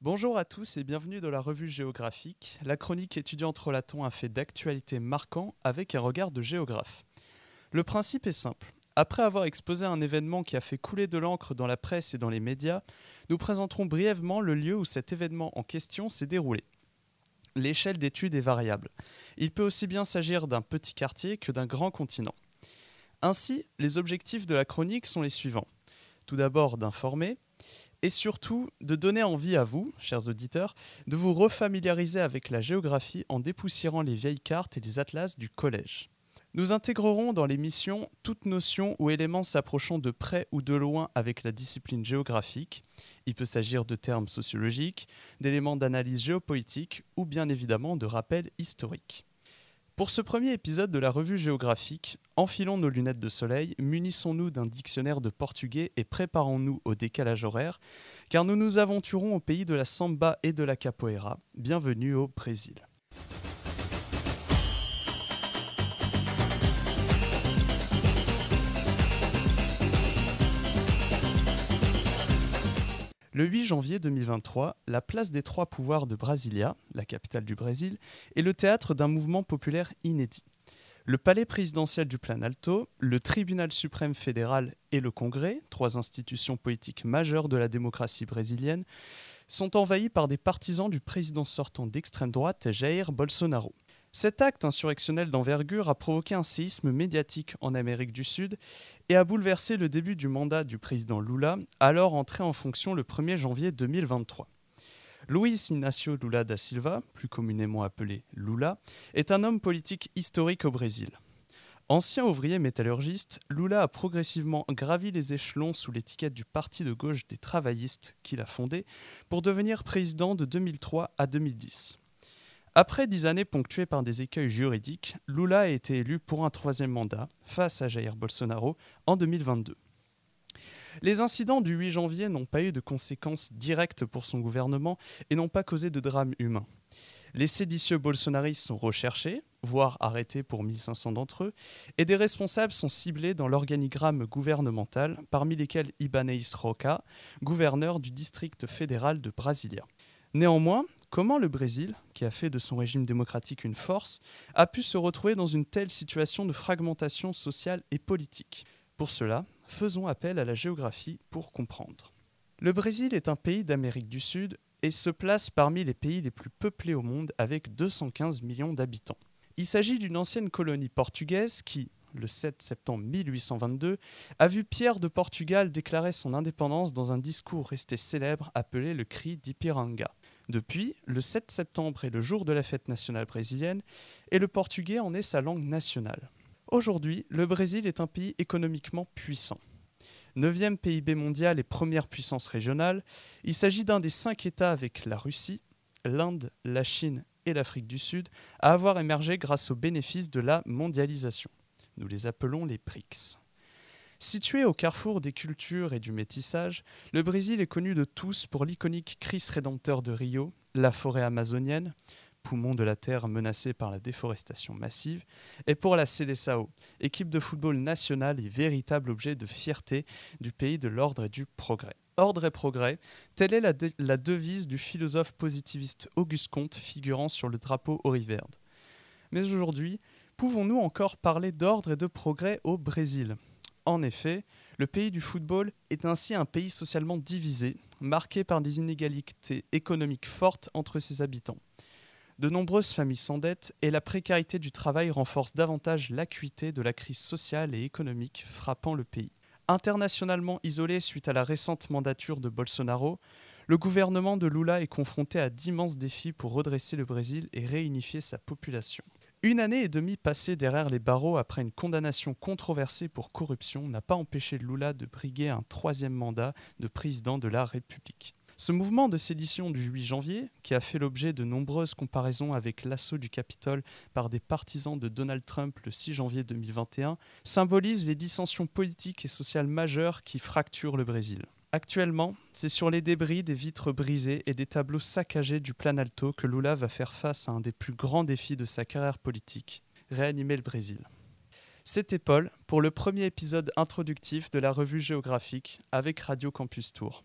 Bonjour à tous et bienvenue dans la revue géographique. La chronique étudiante relatant un fait d'actualité marquant avec un regard de géographe. Le principe est simple. Après avoir exposé un événement qui a fait couler de l'encre dans la presse et dans les médias, nous présenterons brièvement le lieu où cet événement en question s'est déroulé. L'échelle d'étude est variable. Il peut aussi bien s'agir d'un petit quartier que d'un grand continent. Ainsi, les objectifs de la chronique sont les suivants. Tout d'abord d'informer, et surtout de donner envie à vous, chers auditeurs, de vous refamiliariser avec la géographie en dépoussiérant les vieilles cartes et les atlas du collège. Nous intégrerons dans l'émission toute notion ou élément s'approchant de près ou de loin avec la discipline géographique. Il peut s'agir de termes sociologiques, d'éléments d'analyse géopolitique ou bien évidemment de rappels historiques. Pour ce premier épisode de la revue géographique, enfilons nos lunettes de soleil, munissons-nous d'un dictionnaire de portugais et préparons-nous au décalage horaire, car nous nous aventurons au pays de la samba et de la capoeira. Bienvenue au Brésil. Le 8 janvier 2023, la place des Trois Pouvoirs de Brasilia, la capitale du Brésil, est le théâtre d'un mouvement populaire inédit. Le palais présidentiel du Planalto, le tribunal suprême fédéral et le Congrès, trois institutions politiques majeures de la démocratie brésilienne, sont envahis par des partisans du président sortant d'extrême droite Jair Bolsonaro. Cet acte insurrectionnel d'envergure a provoqué un séisme médiatique en Amérique du Sud et a bouleversé le début du mandat du président Lula, alors entré en fonction le 1er janvier 2023. Luiz Inácio Lula da Silva, plus communément appelé Lula, est un homme politique historique au Brésil. Ancien ouvrier métallurgiste, Lula a progressivement gravi les échelons sous l'étiquette du Parti de gauche des travaillistes qu'il a fondé pour devenir président de 2003 à 2010. Après dix années ponctuées par des écueils juridiques, Lula a été élu pour un troisième mandat face à Jair Bolsonaro en 2022. Les incidents du 8 janvier n'ont pas eu de conséquences directes pour son gouvernement et n'ont pas causé de drame humain. Les séditieux bolsonaristes sont recherchés, voire arrêtés pour 1500 d'entre eux, et des responsables sont ciblés dans l'organigramme gouvernemental, parmi lesquels Ibanez Roca, gouverneur du district fédéral de Brasilia. Néanmoins, comment le Brésil, qui a fait de son régime démocratique une force, a pu se retrouver dans une telle situation de fragmentation sociale et politique? Pour cela, faisons appel à la géographie pour comprendre. Le Brésil est un pays d'Amérique du Sud et se place parmi les pays les plus peuplés au monde avec 215 millions d'habitants. Il s'agit d'une ancienne colonie portugaise qui, le 7 septembre 1822, a vu Pierre de Portugal déclarer son indépendance dans un discours resté célèbre appelé le cri d'Ipiranga. Depuis, le 7 septembre est le jour de la fête nationale brésilienne et le portugais en est sa langue nationale. Aujourd'hui, le Brésil est un pays économiquement puissant. Neuvième PIB mondial et première puissance régionale, il s'agit d'un des cinq États avec la Russie, l'Inde, la Chine et l'Afrique du Sud à avoir émergé grâce aux bénéfices de la mondialisation. Nous les appelons les BRICS. Situé au carrefour des cultures et du métissage, le Brésil est connu de tous pour l'iconique Christ rédempteur de Rio, la forêt amazonienne, poumon de la terre menacé par la déforestation massive, et pour la Seleção, équipe de football nationale et véritable objet de fierté du pays de l'ordre et du progrès. Ordre et progrès, telle est la, devise du philosophe positiviste Auguste Comte figurant sur le drapeau auriverde. Mais aujourd'hui, Pouvons-nous encore parler d'ordre et de progrès au Brésil? En effet, le pays du football est ainsi un pays socialement divisé, marqué par des inégalités économiques fortes entre ses habitants. De nombreuses familles s'endettent et la précarité du travail renforce davantage l'acuité de la crise sociale et économique frappant le pays. Internationalement isolé suite à la récente mandature de Bolsonaro, le gouvernement de Lula est confronté à d'immenses défis pour redresser le Brésil et réunifier sa population. Une année et demie passée derrière les barreaux après une condamnation controversée pour corruption n'a pas empêché Lula de briguer un troisième mandat de président de la République. Ce mouvement de sédition du 8 janvier, qui a fait l'objet de nombreuses comparaisons avec l'assaut du Capitole par des partisans de Donald Trump le 6 janvier 2021, symbolise les dissensions politiques et sociales majeures qui fracturent le Brésil. Actuellement, c'est sur les débris des vitres brisées et des tableaux saccagés du Planalto que Lula va faire face à un des plus grands défis de sa carrière politique, réanimer le Brésil. C'était Paul pour le premier épisode introductif de la revue géographique avec Radio Campus Tour.